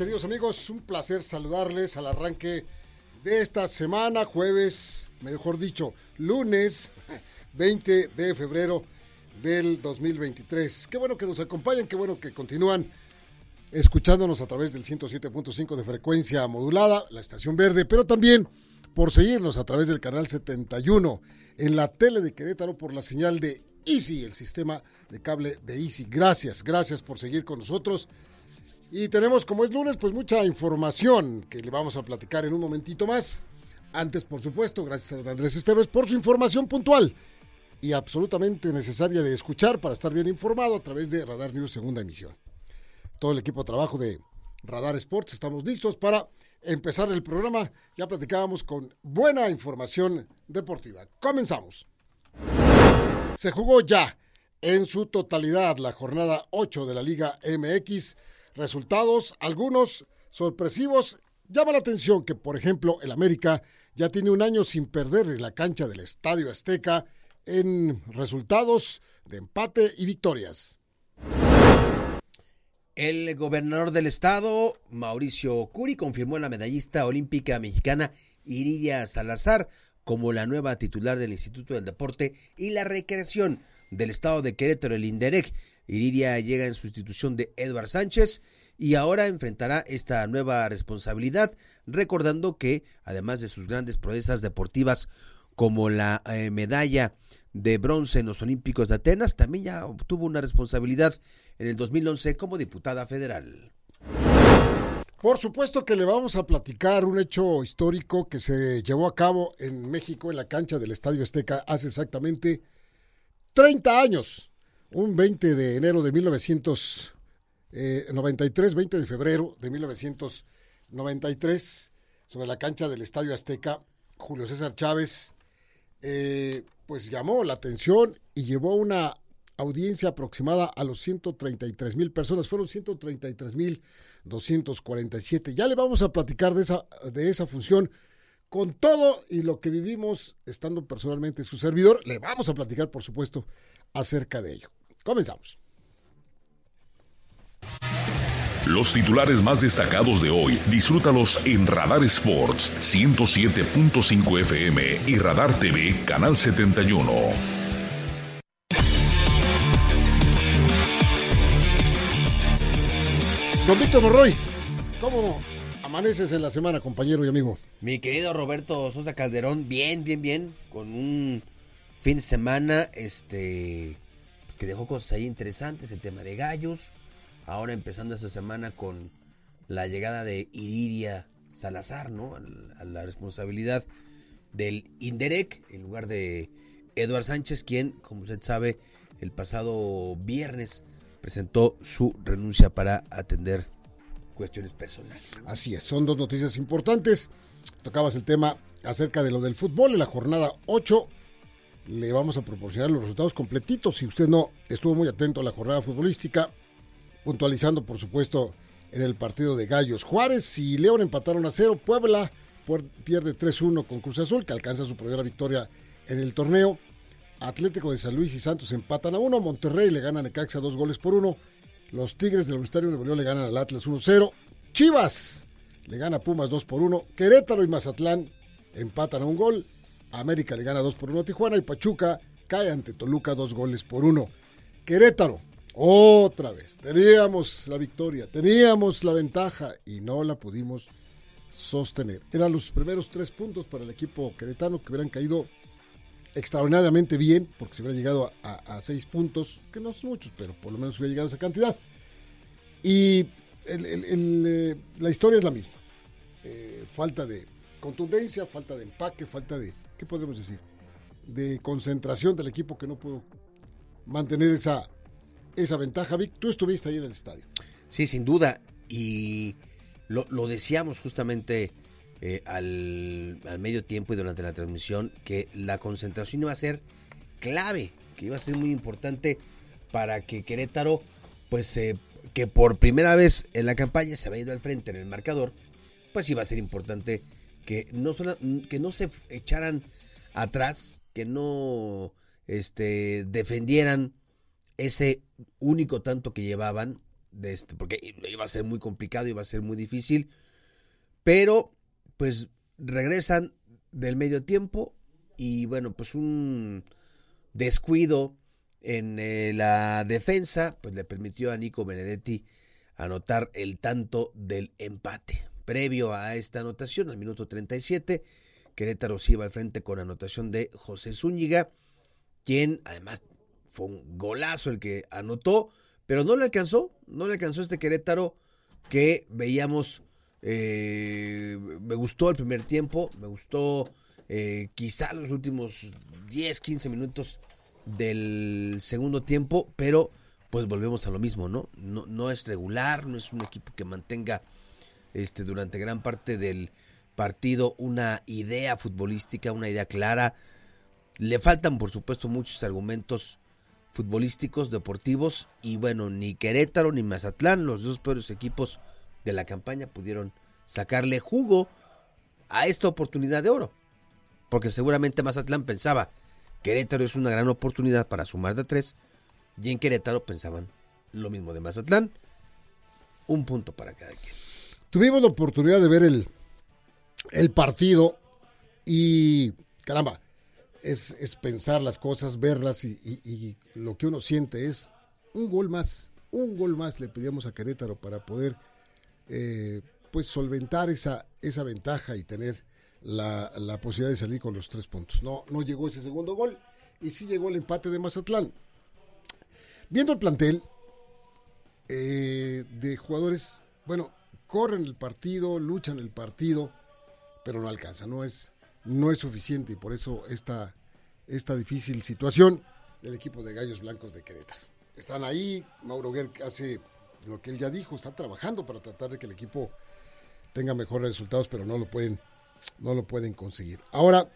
Queridos amigos. Un placer saludarles al arranque de esta semana, jueves, mejor dicho, lunes 20 de febrero del 2023. Qué bueno que nos acompañan, qué bueno que continúan escuchándonos a través del 107.5 de frecuencia modulada, la estación verde, pero también por seguirnos a través del canal 71 en la tele de Querétaro por la señal de Easy, el sistema de cable de Easy. Gracias, gracias por seguir con nosotros. Y tenemos, como es lunes, pues mucha información que le vamos a platicar en un momentito más. Antes, por supuesto, gracias a don Andrés Esteves por su información puntual y absolutamente necesaria de escuchar para estar bien informado a través de Radar News segunda emisión. Todo el equipo de trabajo de Radar Sports estamos listos para empezar el programa. Ya platicábamos con buena información deportiva. Comenzamos. Se jugó ya en su totalidad la jornada 8 de la Liga MX resultados, algunos sorpresivos. Llama la atención que, por ejemplo, el América ya tiene un año sin perder en la cancha del Estadio Azteca en resultados de empate y victorias. El gobernador del estado, Mauricio Curi, confirmó a la medallista olímpica mexicana Iridia Salazar como la nueva titular del Instituto del Deporte y la Recreación del estado de Querétaro, el INDEREC, Iridia llega en sustitución de Edward Sánchez y ahora enfrentará esta nueva responsabilidad, recordando que, además de sus grandes proezas deportivas como la eh, medalla de bronce en los Olímpicos de Atenas, también ya obtuvo una responsabilidad en el 2011 como diputada federal. Por supuesto que le vamos a platicar un hecho histórico que se llevó a cabo en México, en la cancha del Estadio Azteca, hace exactamente 30 años un 20 de enero de 1993, 20 eh, de febrero de 1993, sobre la cancha del Estadio Azteca, Julio César Chávez, eh, pues llamó la atención y llevó una audiencia aproximada a los 133 mil personas, fueron 133 mil 247. Ya le vamos a platicar de esa, de esa función con todo y lo que vivimos estando personalmente su servidor. Le vamos a platicar, por supuesto, acerca de ello. Comenzamos. Los titulares más destacados de hoy, disfrútalos en Radar Sports 107.5 FM y Radar TV Canal 71. Don Víctor Morroy, ¿cómo amaneces en la semana, compañero y amigo? Mi querido Roberto Sosa Calderón, bien, bien, bien, con un fin de semana, este, que dejó cosas ahí interesantes, el tema de gallos. Ahora empezando esta semana con la llegada de Iridia Salazar, ¿no? A la responsabilidad del Inderec en lugar de Eduard Sánchez, quien, como usted sabe, el pasado viernes presentó su renuncia para atender cuestiones personales. Así es, son dos noticias importantes. Tocabas el tema acerca de lo del fútbol en la jornada 8 le vamos a proporcionar los resultados completitos. Si usted no estuvo muy atento a la jornada futbolística, puntualizando por supuesto en el partido de Gallos Juárez y León empataron a cero. Puebla pierde 3-1 con Cruz Azul, que alcanza su primera victoria en el torneo. Atlético de San Luis y Santos empatan a uno. Monterrey le gana a Necaxa dos goles por uno. Los Tigres del Universitario de Nuevo le ganan al Atlas 1-0. Chivas le gana a Pumas 2 por 1. Querétaro y Mazatlán empatan a un gol. América le gana 2 por 1 a Tijuana y Pachuca cae ante Toluca 2 goles por 1. Querétaro, otra vez, teníamos la victoria, teníamos la ventaja y no la pudimos sostener. Eran los primeros tres puntos para el equipo queretano que hubieran caído extraordinariamente bien, porque se hubiera llegado a, seis puntos, que no son muchos, pero por lo menos hubiera llegado a esa cantidad. Y eh, la historia es la misma. Eh, falta de contundencia, falta de empaque, falta de ¿qué podemos decir? De concentración del equipo que no pudo mantener esa, esa ventaja. Vic, tú estuviste ahí en el estadio. Sí, sin duda. y lo, lo decíamos justamente eh, al, al, medio tiempo y durante la transmisión que la concentración iba a ser clave, que iba a ser muy importante para que Querétaro, pues eh, que por primera vez en la campaña se había ido al frente en el marcador, pues iba a ser importante que no, que no se echaran atrás, que no este, defendieran ese único tanto que llevaban, de este, porque iba a ser muy complicado, iba a ser muy difícil, pero pues regresan del medio tiempo y bueno, pues un descuido en eh, la defensa, pues le permitió a Nico Benedetti anotar el tanto del empate. Previo a esta anotación, al minuto 37, Querétaro se iba al frente con anotación de José Zúñiga, quien además fue un golazo el que anotó, pero no le alcanzó, no le alcanzó este Querétaro que veíamos eh, me gustó el primer tiempo, me gustó eh, quizá los últimos 10, 15 minutos del segundo tiempo, pero pues volvemos a lo mismo, ¿no? No, no es regular, no es un equipo que mantenga este, durante gran parte del partido una idea futbolística, una idea clara. Le faltan, por supuesto, muchos argumentos futbolísticos, deportivos, y bueno, ni Querétaro ni Mazatlán, los dos peores equipos de la campaña pudieron sacarle jugo a esta oportunidad de oro. Porque seguramente Mazatlán pensaba, Querétaro es una gran oportunidad para sumar de tres, y en Querétaro pensaban lo mismo de Mazatlán, un punto para cada quien. Tuvimos la oportunidad de ver el, el partido y, caramba, es, es pensar las cosas, verlas y, lo que uno siente es un gol más, un gol más le pedíamos a Querétaro para poder eh, pues solventar esa, esa ventaja y tener la, la, posibilidad de salir con los tres puntos. No, no llegó ese segundo gol y sí llegó el empate de Mazatlán. Viendo el plantel eh, de jugadores, bueno, corren el partido, luchan el partido, pero no alcanza, no es, no es suficiente y por eso esta, esta difícil situación del equipo de Gallos Blancos de Querétaro. Están ahí, Mauro Guerra hace lo que él ya dijo, está trabajando para tratar de que el equipo tenga mejores resultados, pero no lo pueden, no lo pueden conseguir. Ahora,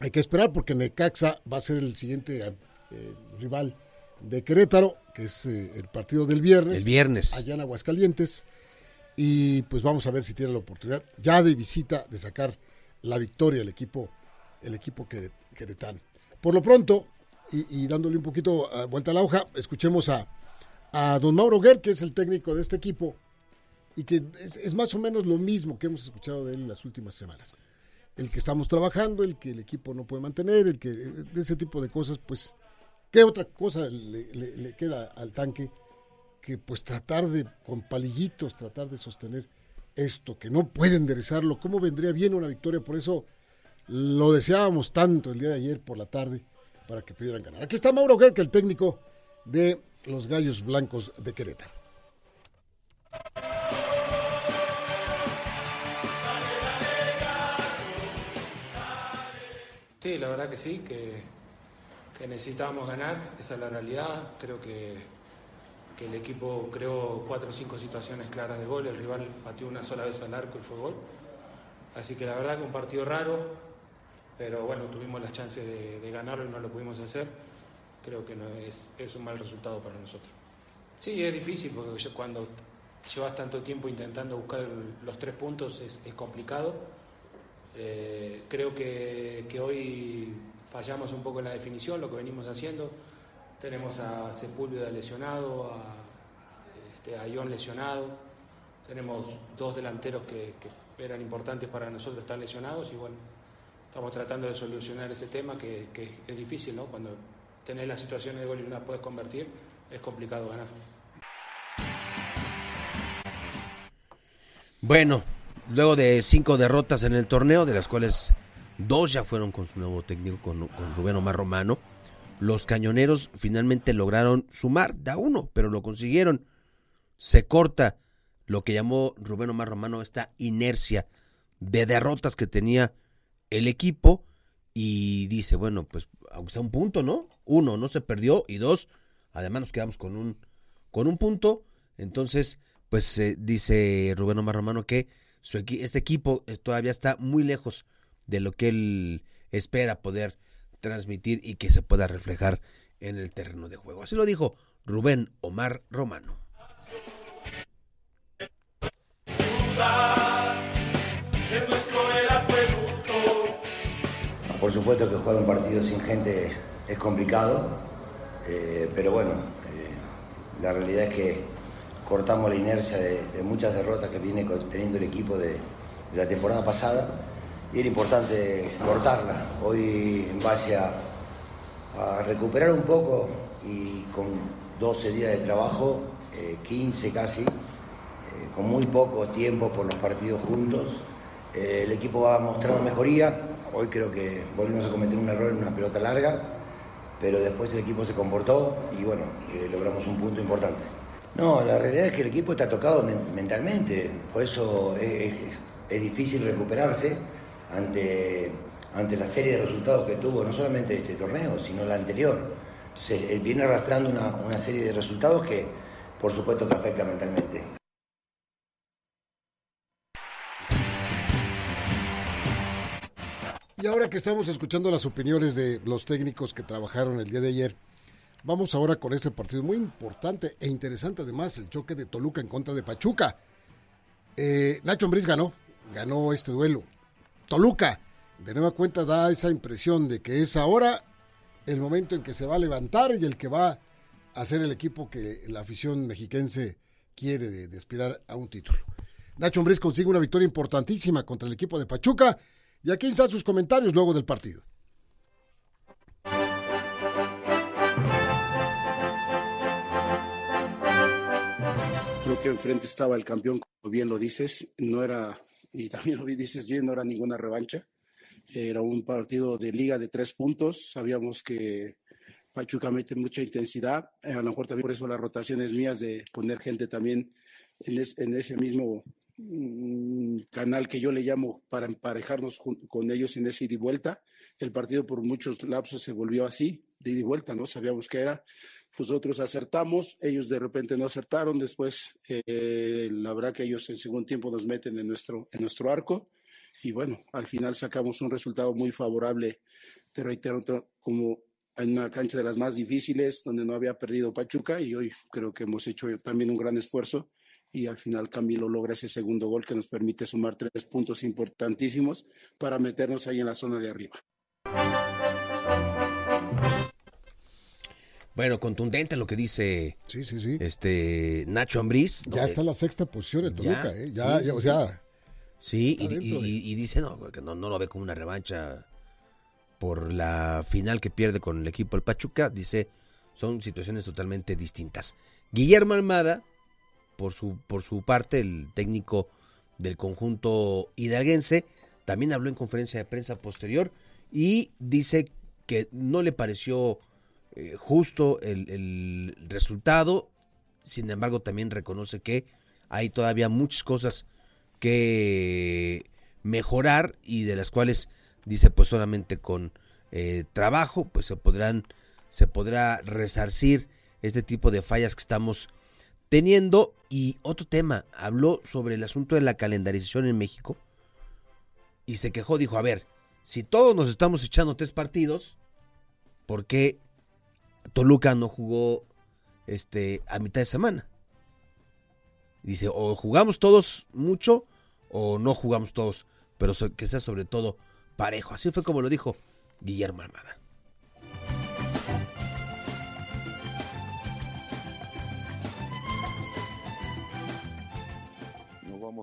hay que esperar porque Necaxa va a ser el siguiente eh, rival de Querétaro, que es eh, el partido del viernes. El viernes. Allá en Aguascalientes. Y pues vamos a ver si tiene la oportunidad ya de visita de sacar la victoria el equipo, el equipo queretano. Por lo pronto, y, dándole un poquito uh, vuelta a la hoja, escuchemos a, a don Mauro Guer, que es el técnico de este equipo, y que es, más o menos lo mismo que hemos escuchado de él en las últimas semanas. El que estamos trabajando, el que el equipo no puede mantener, el que de ese tipo de cosas, pues, ¿qué otra cosa le, queda al tanque? Que pues tratar de, con palillitos, tratar de sostener esto, que no puede enderezarlo. ¿Cómo vendría bien una victoria? Por eso lo deseábamos tanto el día de ayer por la tarde para que pudieran ganar. Aquí está Mauro Guer, que el técnico de los Gallos Blancos de Querétaro. Sí, la verdad que sí, que necesitábamos ganar, esa es la realidad. Creo que, que, el equipo creó cuatro o cinco situaciones claras de gol, el rival pateó una sola vez al arco y fue gol. Así que la verdad que un partido raro, pero bueno, tuvimos las chances de, de ganarlo y no lo pudimos hacer creo que no es, es un mal resultado para nosotros. Sí, es difícil porque cuando llevas tanto tiempo intentando buscar los tres puntos es, es complicado. Eh, creo que, que, hoy fallamos un poco en la definición, lo que venimos haciendo. Tenemos a Sepúlveda lesionado, a, este, Ion lesionado. Tenemos dos delanteros que, eran importantes para nosotros estar lesionados y bueno, estamos tratando de solucionar ese tema que, es difícil, ¿no? Cuando tener las situaciones de gol y no las puedes convertir, es complicado ganar. Bueno, luego de cinco derrotas en el torneo, de las cuales dos ya fueron con su nuevo técnico, con Rubén Omar Romano, los cañoneros finalmente lograron sumar, da uno, pero lo consiguieron. Se corta lo que llamó Rubén Omar Romano esta inercia de derrotas que tenía el equipo y dice, bueno, pues aunque sea un punto, ¿no? Uno, no se perdió y dos, además nos quedamos con un con un punto, entonces pues eh, dice Rubén Omar Romano que su este equipo eh, todavía está muy lejos de lo que él espera poder transmitir y que se pueda reflejar en el terreno de juego. Así lo dijo Rubén Omar Romano. Por supuesto que jugar un partido sin gente es complicado, eh, pero bueno, eh, la realidad es que cortamos la inercia de, muchas derrotas que viene teniendo el equipo de, la temporada pasada y era importante cortarla. Hoy en base a, recuperar un poco y con 12 días de trabajo, 15 eh, casi, con muy poco tiempo por los partidos juntos, el equipo va mostrando mejoría Hoy creo que volvimos a cometer un error en una pelota larga, pero después el equipo se comportó y bueno, eh, logramos un punto importante. No, la realidad es que el equipo está tocado mentalmente, por eso es, difícil recuperarse ante, ante la serie de resultados que tuvo, no solamente este torneo, sino la anterior. Entonces, él viene arrastrando una, una serie de resultados que, por supuesto, que afecta mentalmente. Y ahora que estamos escuchando las opiniones de los técnicos que trabajaron el día de ayer, vamos ahora con este partido muy importante e interesante además, el choque de Toluca en contra de Pachuca. Eh, Nacho Ambriz ganó, ganó este duelo. Toluca, de nueva cuenta, da esa impresión de que es ahora el momento en que se va a levantar y el que va a ser el equipo que la afición mexiquense quiere de, aspirar a un título. Nacho Ambriz consigue una victoria importantísima contra el equipo de Pachuca y aquí están sus comentarios luego del partido. Creo que enfrente estaba el campeón, como bien lo dices, no era, y también dices bien, no era ninguna revancha. Era un partido de liga de tres puntos. Sabíamos que Pachuca mete mucha intensidad. A lo mejor también por eso las rotaciones mías de poner gente también en, ese mismo canal que yo le llamo para emparejarnos con ellos en ese ida y vuelta. El partido por muchos lapsos se volvió así, de ida y vuelta, ¿no? Sabíamos que era. Nosotros acertamos, ellos de repente no acertaron, después eh, la verdad que ellos en segundo tiempo nos meten en nuestro, en nuestro arco y bueno, al final sacamos un resultado muy favorable, te reitero, como en una cancha de las más difíciles, donde no había perdido Pachuca y hoy creo que hemos hecho también un gran esfuerzo y al final Camilo logra ese segundo gol que nos permite sumar tres puntos importantísimos para meternos ahí en la zona de arriba. Bueno, contundente lo que dice sí, sí, sí. este Nacho Ambriz. Ya está en la sexta posición en Toluca, ¿eh? Ya, o sea. Sí, y, dice no, que no, no lo ve como una revancha por la final que pierde con el equipo del Pachuca. Dice, son situaciones totalmente distintas. Guillermo Almada, por su, por su parte, el técnico del conjunto hidalguense, también habló en conferencia de prensa posterior y dice que no le pareció eh, justo el, resultado, sin embargo también reconoce que hay todavía muchas cosas que mejorar y de las cuales dice pues solamente con eh, trabajo pues se podrán se podrá resarcir este tipo de fallas que estamos teniendo, y otro tema, habló sobre el asunto de la calendarización en México y se quejó, dijo, a ver, si todos nos estamos echando tres partidos, ¿por qué Toluca no jugó este, a mitad de semana? Dice, o jugamos todos mucho o no jugamos todos, pero que sea sobre todo parejo. Así fue como lo dijo Guillermo Armada.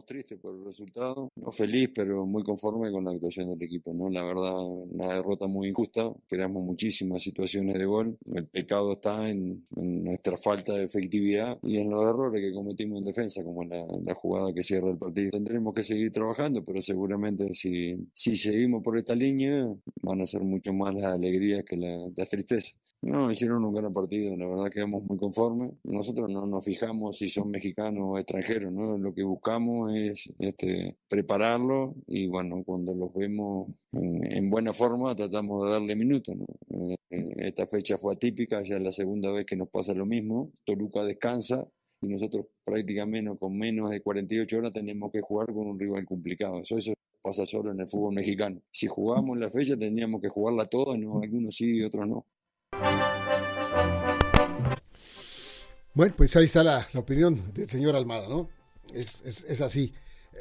Triste por el resultado, no feliz, pero muy conforme con la actuación del equipo, ¿no? La verdad, una derrota muy injusta, creamos muchísimas situaciones de gol, el pecado está en, nuestra falta de efectividad y en los errores que cometimos en defensa, como la, la, jugada que cierra el partido. Tendremos que seguir trabajando, pero seguramente si, si seguimos por esta línea, van a ser mucho más las alegrías que la, la tristeza. No, hicieron un gran partido, la verdad quedamos muy conformes. Nosotros no nos fijamos si son mexicanos o extranjeros, ¿no? Lo que buscamos es este, prepararlo y bueno, cuando los vemos en, buena forma tratamos de darle minutos, eh, Esta fecha fue atípica, ya es la segunda vez que nos pasa lo mismo. Toluca descansa, y nosotros prácticamente con menos de 48 horas tenemos que jugar con un rival complicado. Eso, eso pasa solo en el fútbol mexicano. Si jugamos la fecha tendríamos que jugarla toda, no, algunos sí y otros no. Bueno, pues ahí está la opinión del señor Almada, ¿no? Es, es, es, así.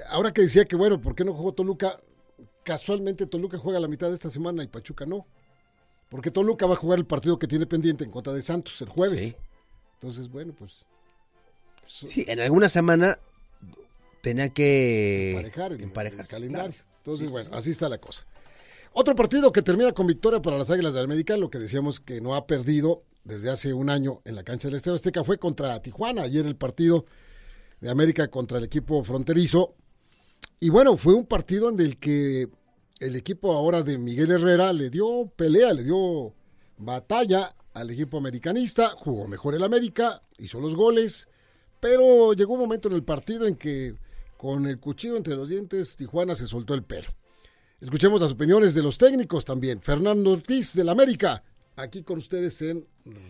Ahora que decía que, bueno, ¿por qué no jugó Toluca? Casualmente Toluca juega la mitad de esta semana y Pachuca no. Porque Toluca va a jugar el partido que tiene pendiente en contra de Santos el jueves. Sí. Entonces, bueno, pues. Sí, en alguna semana tenía que emparejar el, calendario. Claro. Entonces, sí, bueno, sí. así está la cosa. Otro partido que termina con victoria para las Águilas de América, lo que decíamos que no ha perdido desde hace un año en la cancha del Estadio Azteca fue contra Tijuana. Ayer el partido de América contra el equipo fronterizo. Y bueno, fue un partido en el que el equipo ahora de Miguel Herrera le dio pelea, le dio batalla al equipo americanista, jugó mejor el América, hizo los goles, pero llegó un momento en el partido en que con el cuchillo entre los dientes Tijuana se soltó el pelo. Escuchemos las opiniones de los técnicos también. Fernando Ortiz del América, aquí con ustedes en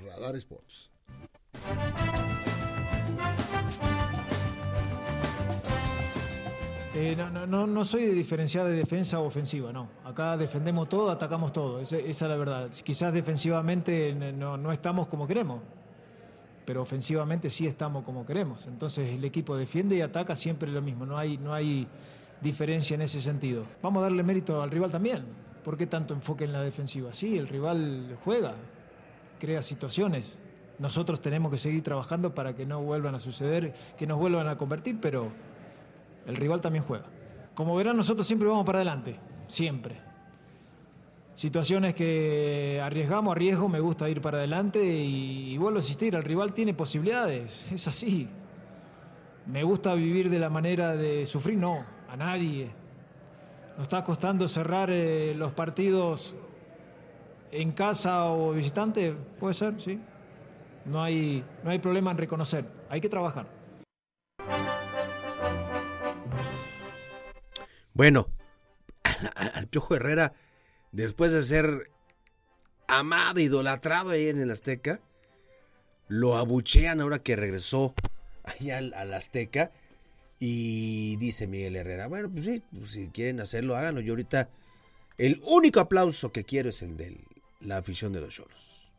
Radar Sports. Eh, no, no, no, no, soy de diferenciar de defensa o ofensiva, no. Acá defendemos todo, atacamos todo, esa, es la verdad. Quizás defensivamente no, no, estamos como queremos, pero ofensivamente sí estamos como queremos. Entonces el equipo defiende y ataca siempre lo mismo, no hay, no hay diferencia en ese sentido. Vamos a darle mérito al rival también. ¿Por qué tanto enfoque en la defensiva? Sí, el rival juega, crea situaciones. Nosotros tenemos que seguir trabajando para que no vuelvan a suceder, que nos vuelvan a convertir, pero el rival también juega. Como verán, nosotros siempre vamos para adelante, siempre. Situaciones que arriesgamos, arriesgo, me gusta ir para adelante y, y vuelvo a insistir, el rival tiene posibilidades, es así. Me gusta vivir de la manera de sufrir, no, a nadie. Nos está costando cerrar eh, los partidos en casa o visitante, puede ser, sí. No hay, no hay problema en reconocer, hay que trabajar. Bueno, al, Piojo Herrera, después de ser amado, idolatrado ahí en el Azteca, lo abuchean ahora que regresó ahí al, al Azteca y dice Miguel Herrera, bueno, pues sí, pues si quieren hacerlo, háganlo. Yo ahorita el único aplauso que quiero es el de la afición de los cholos.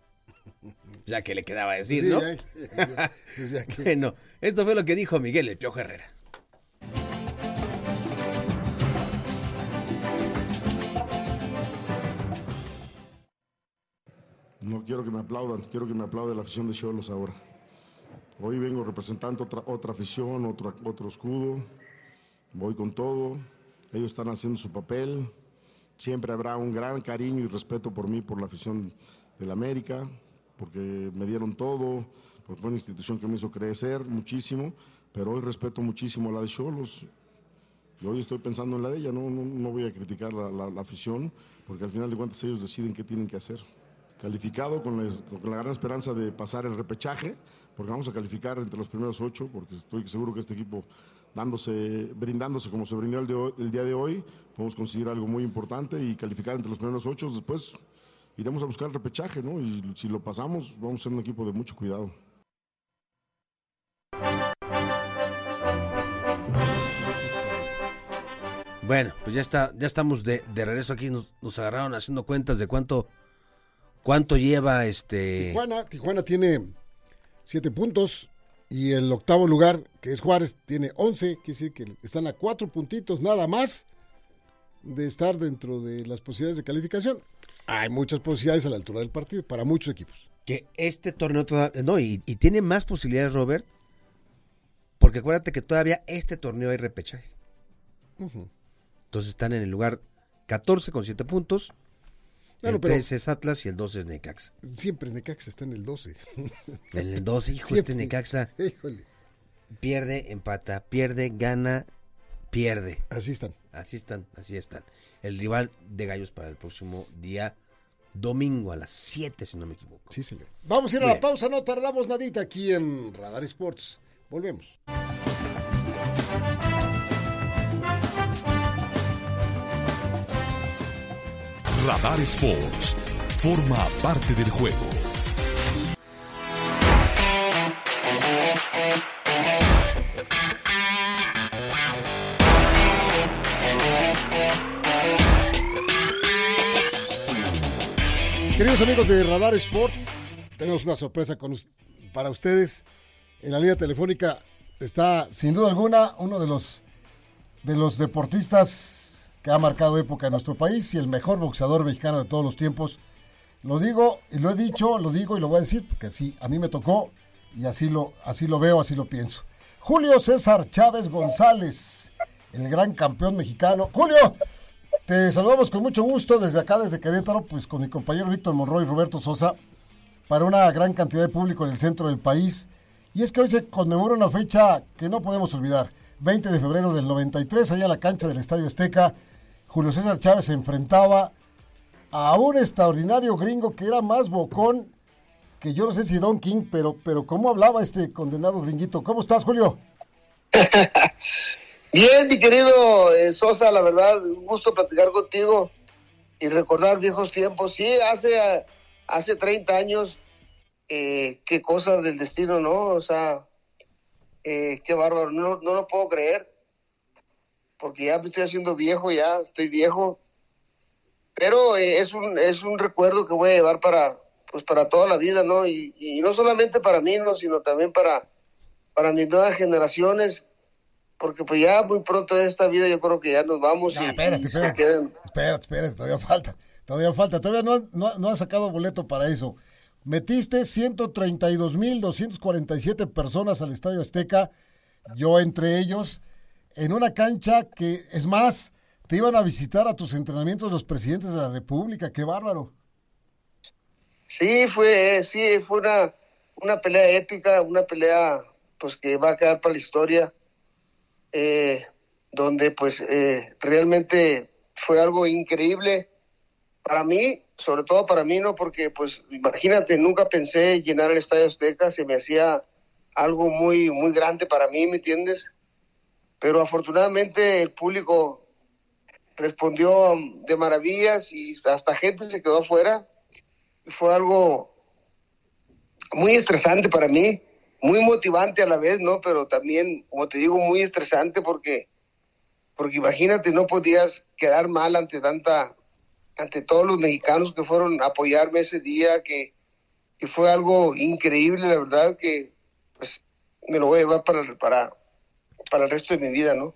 Ya que le quedaba decir, ¿no? Ya, ya, bueno, esto fue lo que dijo Miguel el Piojo Herrera. No quiero que me aplaudan, quiero que me aplaude la afición de Cholos ahora. Hoy vengo representando otra, afición, otro, escudo. Voy con todo. Ellos están haciendo su papel. Siempre habrá un gran cariño y respeto por mí, por la afición del América, porque me dieron todo, porque fue una institución que me hizo crecer muchísimo, pero hoy respeto muchísimo a la de Cholos. Y hoy estoy pensando en la de ella, no, voy a criticar la afición, porque al final de cuentas ellos deciden qué tienen que hacer calificado con, la gran esperanza de pasar el repechaje, porque vamos a calificar entre los primeros ocho, porque estoy seguro que este equipo, dándose, brindándose como se brindó el, día de hoy, podemos conseguir algo muy importante y calificar entre los primeros ocho. Después iremos a buscar el repechaje, ¿no? Y si lo pasamos, vamos a ser un equipo de mucho cuidado. Bueno, pues ya está, ya estamos de, regreso aquí, nos agarraron haciendo cuentas de cuánto ¿Cuánto lleva este? Tijuana, Tijuana tiene siete puntos y el octavo lugar, que es Juárez, tiene once, quiere decir que están a cuatro puntitos nada más de estar dentro de las posibilidades de calificación. Hay muchas posibilidades a la altura del partido para muchos equipos. Que este torneo todavía, no, y, y tiene más posibilidades, Robert, porque acuérdate que todavía este torneo hay repechaje. Uh -huh. Entonces están en el lugar 14 con 7 puntos Claro, el 13 es Atlas y el 12 es Necaxa. Siempre Necaxa está en el 12. En el 12, hijo, Siempre. este Necaxa. Híjole. Pierde, empata, pierde, gana, pierde. Así están. Así están, así están. El rival de Gallos para el próximo día domingo a las 7, si no me equivoco. Sí, señor. Vamos a ir a la pausa, no tardamos nadita aquí en Radar Sports. Volvemos. Radar Sports forma parte del juego. Queridos amigos de Radar Sports, tenemos una sorpresa con, para ustedes. En la línea telefónica está, sin duda alguna, uno de los, de los deportistas que ha marcado época en nuestro país y el mejor boxeador mexicano de todos los tiempos. Lo digo y lo he dicho, lo digo y lo voy a decir, porque sí, a mí me tocó y así lo, así lo veo, así lo pienso. Julio César Chávez González, el gran campeón mexicano. Julio, te saludamos con mucho gusto desde acá, desde Querétaro, pues con mi compañero Víctor Monroy y Roberto Sosa, para una gran cantidad de público en el centro del país. Y es que hoy se conmemora una fecha que no podemos olvidar. 20 de febrero del 93, allá en la cancha del Estadio Azteca, Julio César Chávez se enfrentaba a un extraordinario gringo que era más bocón que yo no sé si Don King, pero, pero ¿cómo hablaba este condenado gringuito? ¿Cómo estás, Julio? Bien, mi querido eh, Sosa, la verdad, un gusto platicar contigo y recordar viejos tiempos. Sí, hace, hace 30 años, eh, qué cosa del destino, ¿no? O sea, eh, qué bárbaro, no, no lo puedo creer, porque ya me estoy haciendo viejo, ya estoy viejo, pero es, un, es un recuerdo que voy a llevar para, pues para toda la vida, ¿no? Y, y no solamente para mí, ¿no? Sino también para, para mis nuevas generaciones porque pues ya muy pronto de esta vida yo creo que ya nos vamos y, espérate, espérate, espérate, espérate, todavía falta, todavía falta, todavía no, no, no has sacado boleto para eso. Metiste 132.247 personas al Estadio Azteca, yo entre ellos, en una cancha que, es más, te iban a visitar a tus entrenamientos los presidentes de la República, qué bárbaro. Sí, fue, sí, fue una, una pelea épica, una pelea pues que va a quedar para la historia eh, donde pues eh, realmente fue algo increíble para mí, sobre todo para mí, ¿no? Porque pues imagínate, nunca pensé llenar el Estadio Azteca, se me hacía algo muy, muy grande para mí, ¿me entiendes? Pero afortunadamente el público respondió de maravillas y hasta gente se quedó afuera. Fue algo muy estresante para mí muy motivante a la vez, ¿no? Pero también, como te digo, muy estresante porque, porque imagínate, no podías quedar mal ante tanta, ante todos los mexicanos que fueron a apoyarme ese día, que, que fue algo increíble, la verdad, que pues me lo voy a llevar para, para, para el resto de mi vida, ¿no?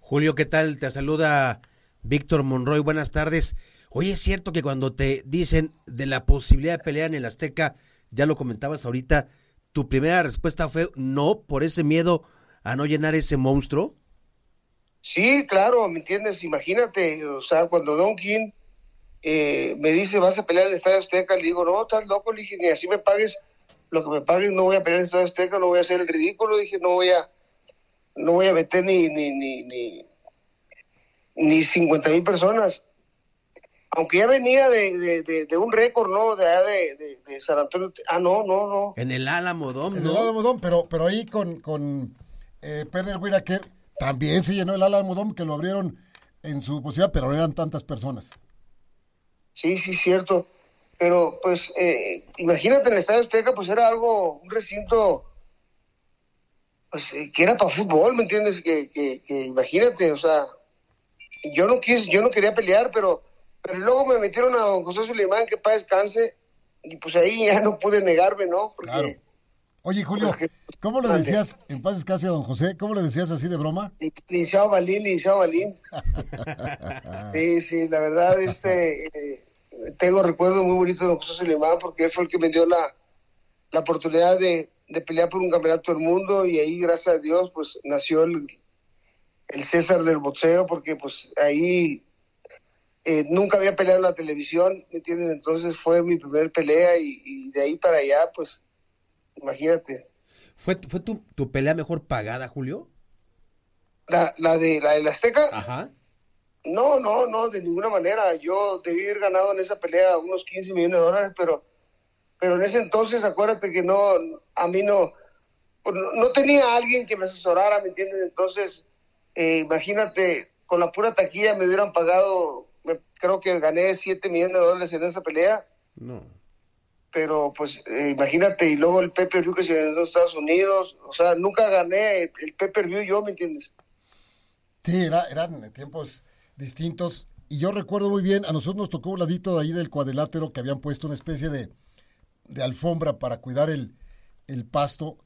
Julio, ¿qué tal? Te saluda Víctor Monroy, buenas tardes. Oye, es cierto que cuando te dicen de la posibilidad de pelear en el Azteca, ya lo comentabas ahorita, tu primera respuesta fue no por ese miedo a no llenar ese monstruo? Sí, claro, ¿me entiendes? Imagínate, o sea, cuando Don King eh, me dice, vas a pelear en el Estadio Azteca, le digo, no, estás loco, le dije, ni así me pagues lo que me pagues, no voy a pelear en el Estadio Azteca, no voy a hacer el ridículo, dije, no voy a, no voy a meter ni, ni, ni, ni, ni 50 mil personas aunque ya venía de, de, un récord, ¿no? De, de, de, San Antonio. Ah, no, no, no. En el Álamo Dom, En el Álamo Dom, pero, pero ahí con, con eh, Perner Whitaker también se llenó el Álamo Dom, que lo abrieron en su posibilidad, pero no eran tantas personas. Sí, sí, cierto. Pero, pues, eh, imagínate, en el Estadio Azteca, pues era algo, un recinto, pues, eh, que era para fútbol, ¿me entiendes? Que, que, que imagínate, o sea, yo no quise, yo no quería pelear, pero pero luego me metieron a don José Suleimán, que para descanse, y pues ahí ya no pude negarme, ¿no? claro. Oye, Julio, ¿cómo le decías, en paz descanse a don José, cómo le decías así de broma? Licenciado Balín, licenciado Balín. sí, sí, la verdad, este, eh, tengo recuerdos muy bonitos de don José Suleimán, porque él fue el que me dio la, la oportunidad de, de pelear por un campeonato del mundo, y ahí, gracias a Dios, pues nació el, el César del boxeo, porque pues ahí eh, nunca había peleado en la televisión, ¿me entiendes? Entonces fue mi primer pelea y, de ahí para allá, pues, imagínate. ¿Fue, fue tu, tu pelea mejor pagada, Julio? La, la de la de la Azteca. Ajá. No, no, no, de ninguna manera. Yo debí haber ganado en esa pelea unos 15 millones de dólares, pero, pero en ese entonces, acuérdate que no, a mí no, pues, no tenía alguien que me asesorara, ¿me entiendes? Entonces, eh, imagínate, con la pura taquilla me hubieran pagado creo que gané 7 millones de dólares en esa pelea. No. Pero pues eh, imagínate, y luego el Pepper View que se vendió en Estados Unidos, o sea, nunca gané el, Pepper View yo, ¿me entiendes? Sí, era, eran tiempos distintos Y yo recuerdo muy bien, a nosotros nos tocó un ladito de ahí del cuadrilátero que habían puesto una especie de, de alfombra para cuidar el, el pasto.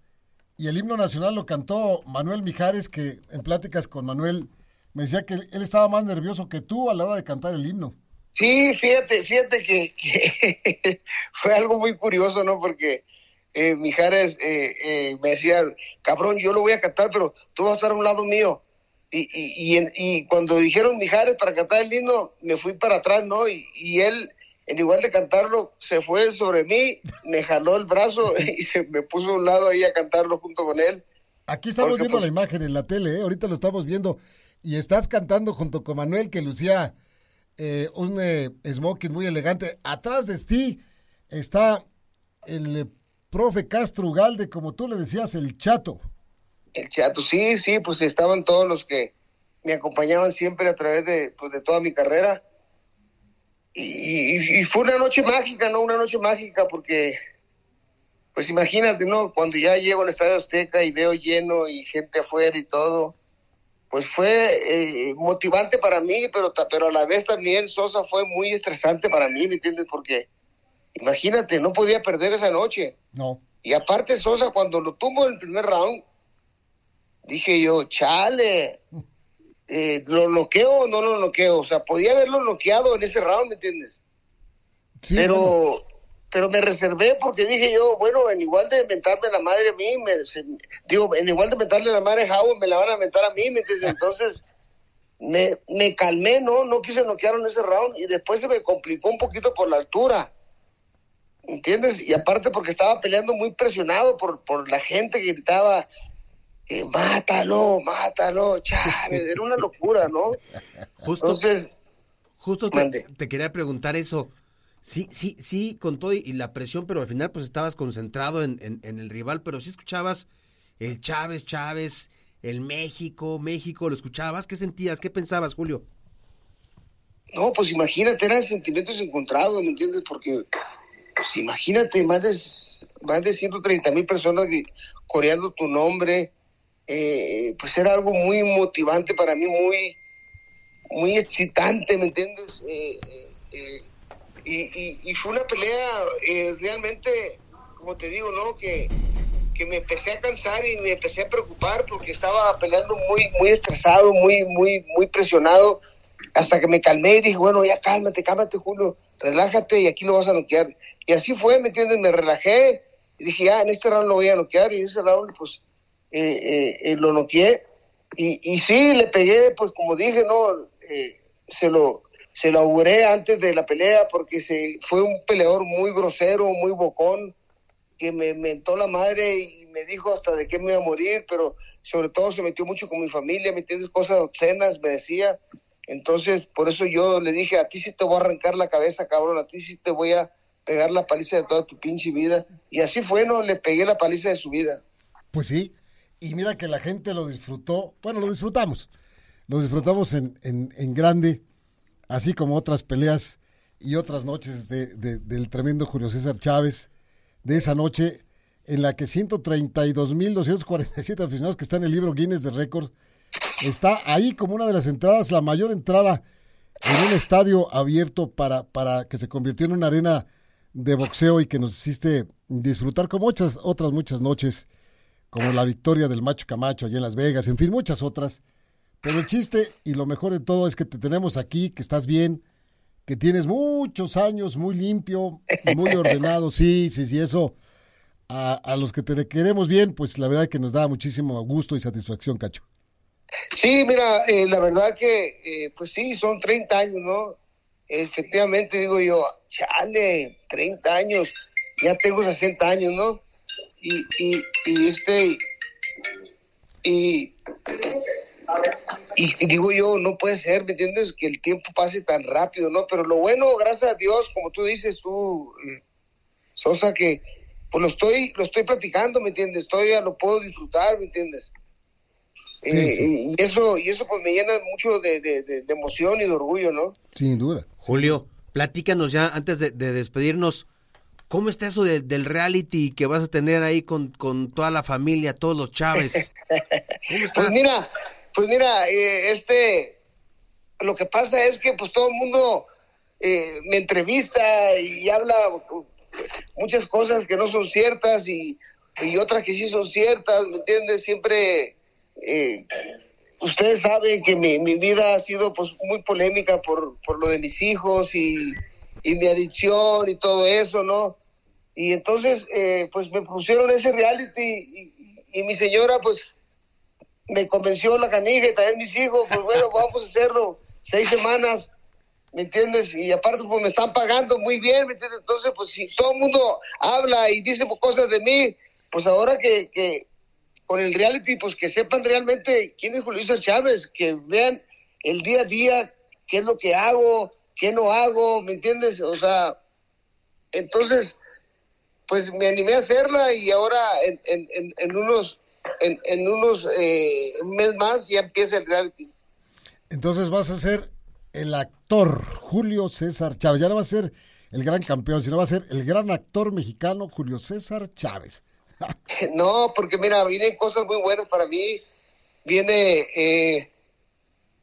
Y el himno nacional lo cantó Manuel Mijares, que en pláticas con Manuel me decía que él estaba más nervioso que tú a la hora de cantar el himno. Sí, fíjate, fíjate que, fue algo muy curioso, ¿no? Porque eh, Mijares eh, eh, me decía, cabrón, yo lo voy a cantar, pero tú vas a estar a un lado mío. Y, y, y, y cuando dijeron Mijares para cantar el himno, me fui para atrás, ¿no? Y, y él, en igual de cantarlo, se fue sobre mí, me jaló el brazo y se me puso a un lado ahí a cantarlo junto con él. Aquí estamos Porque, viendo pues, la imagen en la tele, ¿eh? ahorita lo estamos viendo. Y estás cantando junto con Manuel, que lucía eh, un eh, smoking muy elegante. Atrás de ti está el eh, profe Castro Ugalde, como tú le decías, el chato. El chato, sí, sí, pues estaban todos los que me acompañaban siempre a través de, pues, de toda mi carrera. Y, fue una noche mágica, ¿no? Una noche mágica porque, pues imagínate, ¿no? Cuando ya llego al Estadio Azteca y veo lleno y gente afuera y todo, pues fue eh, motivante para mí, pero, pero a la vez también Sosa fue muy estresante para mí, ¿me entiendes? Porque, imagínate, no podía perder esa noche. No. Y aparte Sosa, cuando lo tuvo en el primer round, dije yo, chale, eh, ¿lo noqueo o no lo noqueo? O sea, podía haberlo noqueado en ese round, ¿me entiendes? pero, pero me reservé porque dije yo, bueno, en igual de mentarme la madre a mí, me, se- digo, en igual de mentarle la madre a Howard, me la van a mentar a mí, ¿me entiendes? Entonces, me, me calmé, ¿no? No quise noquear en ese round y después se me complicó un poquito por la altura. ¿Entiendes? Y aparte porque estaba peleando muy presionado por, por la gente que gritaba, eh, mátalo, mátalo, Chávez, era una locura, ¿no? Justo, Entonces, justo te, quería preguntar eso. Sí, sí, sí, con todo y, y la presión, pero al final pues estabas concentrado en, en- en el rival, pero sí escuchabas el Chávez, Chávez, el México, México, ¿lo escuchabas? ¿Qué sentías? ¿Qué pensabas, Julio? No, pues imagínate, eran sentimientos encontrados, ¿me entiendes? Porque, pues imagínate, más de, más de 130 mil personas coreando tu nombre, eh, pues era algo muy motivante para mí, muy, muy excitante, ¿me entiendes? Eh, eh, eh, y, y- y fue una pelea eh, realmente, como te digo, ¿no? Que, que me empecé a cansar y me empecé a preocupar porque estaba peleando muy, muy estresado, muy, muy, muy presionado, hasta que me calmé y dije, bueno, ya cálmate, cálmate, Julio, relájate y aquí lo vas a noquear. Y así fue, ¿me entiendes? Me relajé y dije, ya, en este round lo voy a noquear y en ese round, pues, eh, eh, eh, lo noqueé. Y, y sí, le pegué, pues, como dije, ¿no? Eh, se lo se lo auguré antes de la pelea porque se fue un peleador muy grosero, muy bocón, que me mentó la madre y me dijo hasta de qué me iba a morir, pero sobre todo se metió mucho con mi familia, ¿me entiendes? Cosas obscenas, me decía. Entonces, por eso yo le dije, a ti sí te voy a arrancar la cabeza, cabrón, a ti sí te voy a pegar la paliza de toda tu pinche vida. Y así fue, ¿no? Le pegué la paliza de su vida. Pues sí, y mira que la gente lo disfrutó, bueno, lo disfrutamos, lo disfrutamos en, en, en grande, así como otras peleas y otras noches de, de- del tremendo Julio César Chávez, de esa noche en la que 132.247 aficionados que está en el libro Guinness de Récords, está ahí como una de las entradas, la mayor entrada en un estadio abierto para, para que se convirtió en una arena de boxeo y que nos hiciste disfrutar como muchas otras muchas noches como la victoria del Macho Camacho allá en Las Vegas, en fin, muchas otras. Pero el chiste y lo mejor de todo es que te tenemos aquí, que estás bien, que tienes muchos años muy limpio, muy ordenado. Sí, sí, sí, eso a, a los que te queremos bien, pues la verdad que nos da muchísimo gusto y satisfacción, Cacho. Sí, mira, eh, la verdad que, eh, pues sí, son 30 años, ¿no? Efectivamente, digo yo, chale, 30 años, ya tengo 60 años, ¿no? Y, y, y este, y, y, digo yo, no puede ser, ¿me entiendes? Que el tiempo pase tan rápido, ¿no? Pero lo bueno, gracias a Dios, como tú dices, tú, eh, Sosa, que pues lo estoy, lo estoy platicando, ¿me entiendes? Todavía lo puedo disfrutar, ¿me entiendes? Eh, Y eso, y eso pues me llena mucho de, de- de- de emoción y de orgullo, ¿no? Sin duda. Julio, platícanos ya antes de, de despedirnos, ¿cómo está eso de- del reality que vas a tener ahí con, con toda la familia, todos los Chávez? ¿Cómo está? Pues mira, pues mira, eh, este, lo que pasa es que pues todo el mundo eh, me entrevista y habla muchas cosas que no son ciertas y, y otras que sí son ciertas, ¿me entiendes? Siempre, eh, ustedes saben que mi, mi, vida ha sido pues muy polémica por, por lo de mis hijos y, y mi adicción y todo eso, ¿no? Y entonces, eh, pues me pusieron ese reality y, y, mi señora, pues, me convenció la canija y también mis hijos, pues bueno, vamos a hacerlo seis semanas, ¿me entiendes? Y aparte, pues me están pagando muy bien, ¿me entiendes? Entonces, pues si todo el mundo habla y dice cosas de mí, pues ahora que, que con el reality, pues que sepan realmente quién es Julio César Chávez, que vean el día a día, qué es lo que hago, qué no hago, ¿me entiendes? O sea, entonces, pues me animé a hacerla y ahora en, en, en unos, en, en unos eh, mes más ya empieza el reality. Entonces vas a ser el actor Julio César Chávez. Ya no va a ser el gran campeón, sino va a ser el gran actor mexicano Julio César Chávez. no, porque mira, vienen cosas muy buenas para mí. Viene, eh,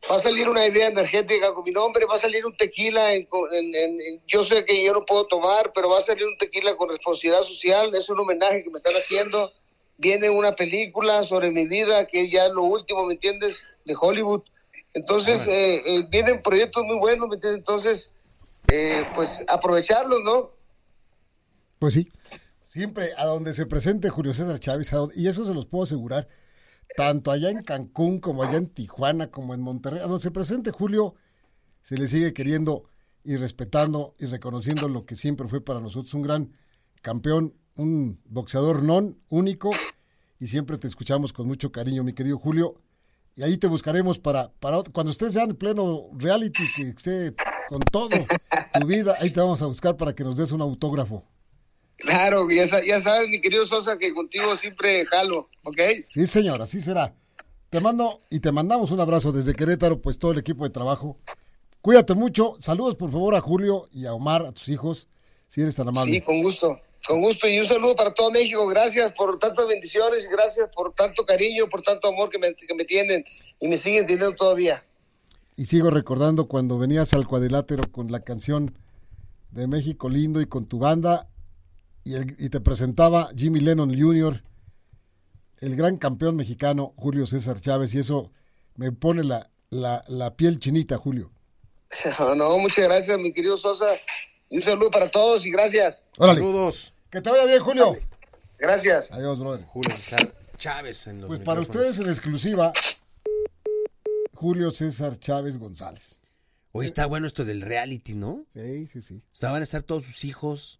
va a salir una idea energética con mi nombre, va a salir un tequila. En, en, en, yo sé que yo no puedo tomar, pero va a salir un tequila con responsabilidad social. Es un homenaje que me están haciendo. Viene una película sobre mi vida, que es ya lo último, ¿me entiendes? De Hollywood entonces, eh, eh, vienen proyectos muy buenos, ¿me entiendes? Entonces, eh, pues aprovecharlos, ¿no? Pues sí, siempre a donde se presente Julio César Chávez, y eso se los puedo asegurar, tanto allá en Cancún como allá en Tijuana, como en Monterrey, a donde se presente Julio, se le sigue queriendo y respetando y reconociendo lo que siempre fue para nosotros un gran campeón, un boxeador non único, y siempre te escuchamos con mucho cariño, mi querido Julio y ahí te buscaremos para, para cuando estés ya en pleno reality, que esté con todo tu vida, ahí te vamos a buscar para que nos des un autógrafo. Claro, ya, ya sabes, mi querido Sosa, que contigo siempre jalo, ¿ok? Sí, señor, así será. Te mando y te mandamos un abrazo desde Querétaro, pues todo el equipo de trabajo. Cuídate mucho. Saludos, por favor, a Julio y a Omar, a tus hijos, si eres tan amable. Sí, con gusto. Con gusto y un saludo para todo México. Gracias por tantas bendiciones gracias por tanto cariño, por tanto amor que me, que me tienen y me siguen teniendo todavía. Y sigo recordando cuando venías al cuadrilátero con la canción de México Lindo y con tu banda y, el, y te presentaba Jimmy Lennon Jr., el gran campeón mexicano Julio César Chávez y eso me pone la, la, la piel chinita, Julio. no, muchas gracias, mi querido Sosa. Un saludo para todos y gracias. Órale. Saludos. Que te vaya bien, Julio. Gracias. Adiós, brother. Julio César Chávez en los Pues para ustedes en exclusiva, Julio César Chávez González. Hoy está bueno esto del reality, ¿no? Sí, sí, sí. O sea, van a estar todos sus hijos.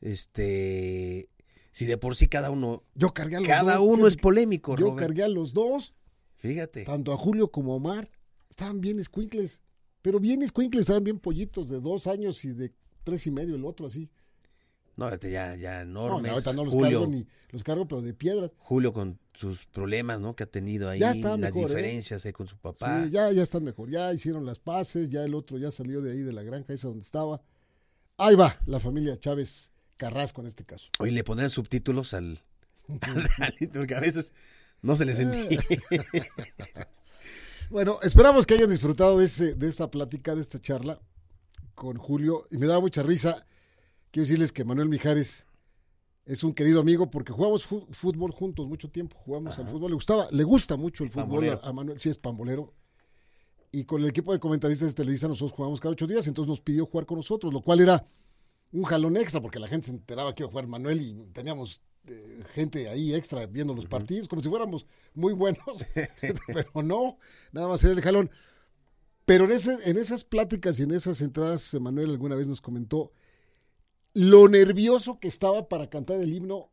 Este. Si de por sí cada uno. Yo cargué a los Cada dos. uno es polémico, Yo Robert. cargué a los dos, Fíjate. tanto a Julio como a Omar. Estaban bien escuincles. Pero bien escuincles, estaban bien pollitos de dos años y de tres y medio el otro así. No, ya, ya No, enormes. ahorita no los Julio, cargo ni los cargo, pero de piedras. Julio con sus problemas, ¿no? Que ha tenido ahí, Ya está las mejor, ¿eh? diferencias ahí con su papá. Sí, ya, ya están mejor. Ya hicieron las paces, ya el otro ya salió de ahí de la granja esa donde estaba. Ahí va la familia Chávez Carrasco en este caso. Oye, le pondrán subtítulos al, porque a veces no se les entiende. Bueno, esperamos que hayan disfrutado de, ese, de esta plática, de esta charla con Julio. Y me da mucha risa. Quiero decirles que Manuel Mijares es un querido amigo porque jugamos fútbol juntos mucho tiempo. Jugamos al fútbol. Le gustaba, le gusta mucho el fútbol a Manuel. Sí, es pambolero. Y con el equipo de comentaristas de Televisa nosotros jugamos cada ocho días. Entonces nos pidió jugar con nosotros, lo cual era un jalón extra porque la gente se enteraba que iba a jugar Manuel y teníamos eh, gente ahí extra viendo los partidos, como si fuéramos muy buenos, pero no, nada más era el jalón. Pero en, ese, en esas pláticas y en esas entradas, Manuel alguna vez nos comentó lo nervioso que estaba para cantar el himno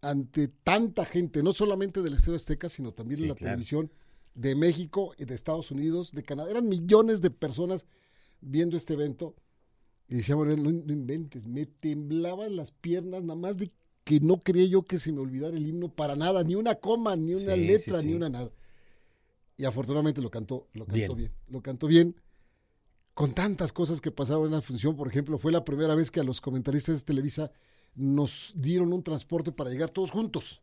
ante tanta gente, no solamente del Estadio Azteca, sino también Sí, de la claro. televisión de México y de Estados Unidos, de Canadá. Eran millones de personas viendo este evento. Y decía no, no inventes, me temblaban las piernas, nada más de que no quería yo que se me olvidara el himno para nada, ni una coma, ni una Sí, letra, sí, ni una nada. Y afortunadamente lo cantó, lo cantó Bien. bien. lo cantó bien. Con tantas cosas que pasaban en la función, por ejemplo, fue la primera vez que a los comentaristas de Televisa nos dieron un transporte para llegar todos juntos.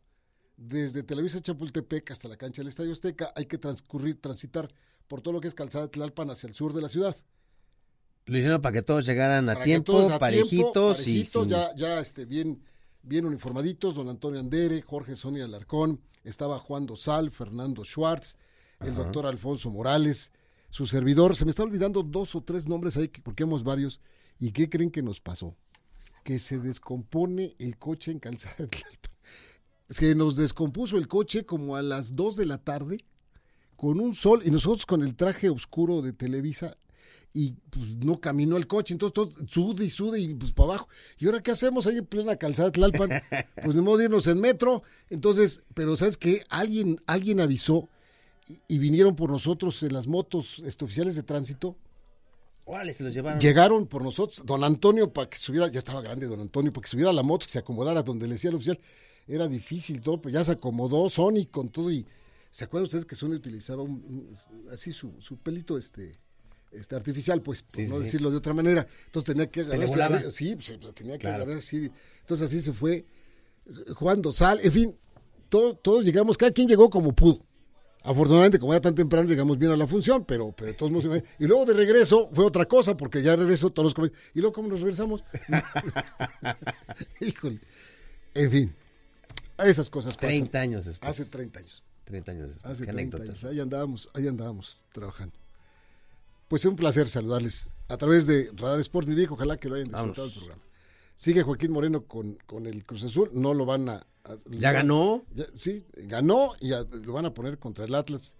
desde Televisa Chapultepec hasta la cancha del Estadio Azteca hay que transcurrir, transitar por todo lo que es calzada de Tlalpan hacia el sur de la ciudad. Lo hicieron para que todos llegaran a tiempo, parejitos, y ya, ya este, bien, bien uniformaditos, don Antonio Andere, Jorge Sonia Alarcón, estaba Juan Dosal, Fernando Schwartz, el doctor Alfonso Morales, su servidor, se me está olvidando dos o tres nombres ahí porque hemos varios, ¿y qué creen que nos pasó? Que se descompone el coche en calzada de Tlalpan. Se nos descompuso el coche como a las dos de la tarde, con un sol, y nosotros con el traje oscuro de Televisa, y pues no caminó el coche, entonces todo sude y sude y pues para abajo. ¿Y ahora qué hacemos ahí en plena calzada de Tlalpan? Pues ni modo de irnos en metro. Entonces, pero ¿sabes qué? Alguien, alguien avisó y, vinieron por nosotros en las motos este, oficiales de tránsito. Órale, se los llevaron. Llegaron por nosotros, don Antonio, para que subiera, ya estaba grande don Antonio, para que subiera la moto, que se acomodara donde le decía el oficial. Era difícil todo, pero ya se acomodó Sony con todo y... ¿Se acuerdan ustedes que Sony utilizaba así su, su pelito este este, artificial, pues, por no decirlo de otra manera. Entonces tenía que agarrar. Sí, pues, pues, tenía que agarrar así. Entonces así se fue jugando sal, en fin, todos llegamos, cada quien llegó como pudo. Afortunadamente, como era tan temprano, llegamos bien a la función, pero, pero todos modos. Y luego de regreso fue otra cosa, porque ya regresó todos los. Y luego, ¿cómo nos regresamos? Híjole. En fin, esas cosas pasan. 30 años después. Hace 30 años. 30 años después. Hace 30 años. Ahí andábamos, ahí andábamos trabajando. Pues es un placer saludarles a través de Radar Sport, mi viejo. Ojalá que lo hayan disfrutado el programa. Sigue Joaquín Moreno con, con el Cruz Azul. No lo van a. ¿Ya ganó? sí, ganó y lo van a poner contra el Atlas.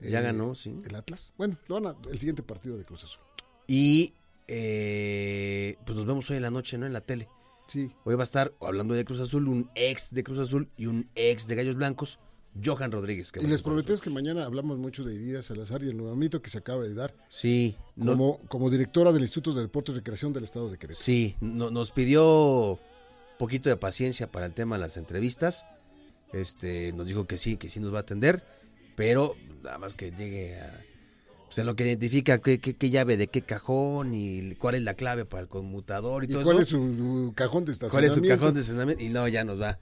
Ya eh, ganó, sí. El Atlas. Bueno, lo van a, el siguiente partido de Cruz Azul. Y eh, pues nos vemos hoy en la noche, ¿no? En la tele. Sí. Hoy va a estar, hablando de Cruz Azul, un ex de Cruz Azul y un ex de Gallos Blancos Johan Rodríguez. y les prometo que mañana hablamos mucho de Iría Salazar y el nuevamiento que se acaba de dar. Sí. Como, como directora del Instituto de Deportes y Recreación del Estado de Querétaro. Sí, nos pidió poquito de paciencia para el tema de las entrevistas. Este, nos dijo que sí, que sí nos va a atender, pero nada más que llegue a pues en lo que identifica qué, qué, llave de qué cajón y cuál es la clave para el conmutador y, todo cuál eso. es su, cajón de estacionamiento. ¿Cuál es su cajón de estacionamiento? Y no, ya nos va,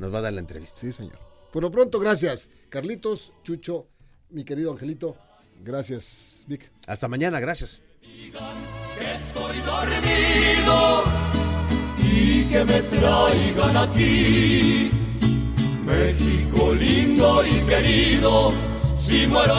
nos va a dar la entrevista. Sí, señor. Por lo pronto, gracias. Carlitos, Chucho, mi querido Angelito. Gracias, Vic. Hasta mañana, gracias. Que estoy dormido y que me traigan aquí. México lindo y querido, si muero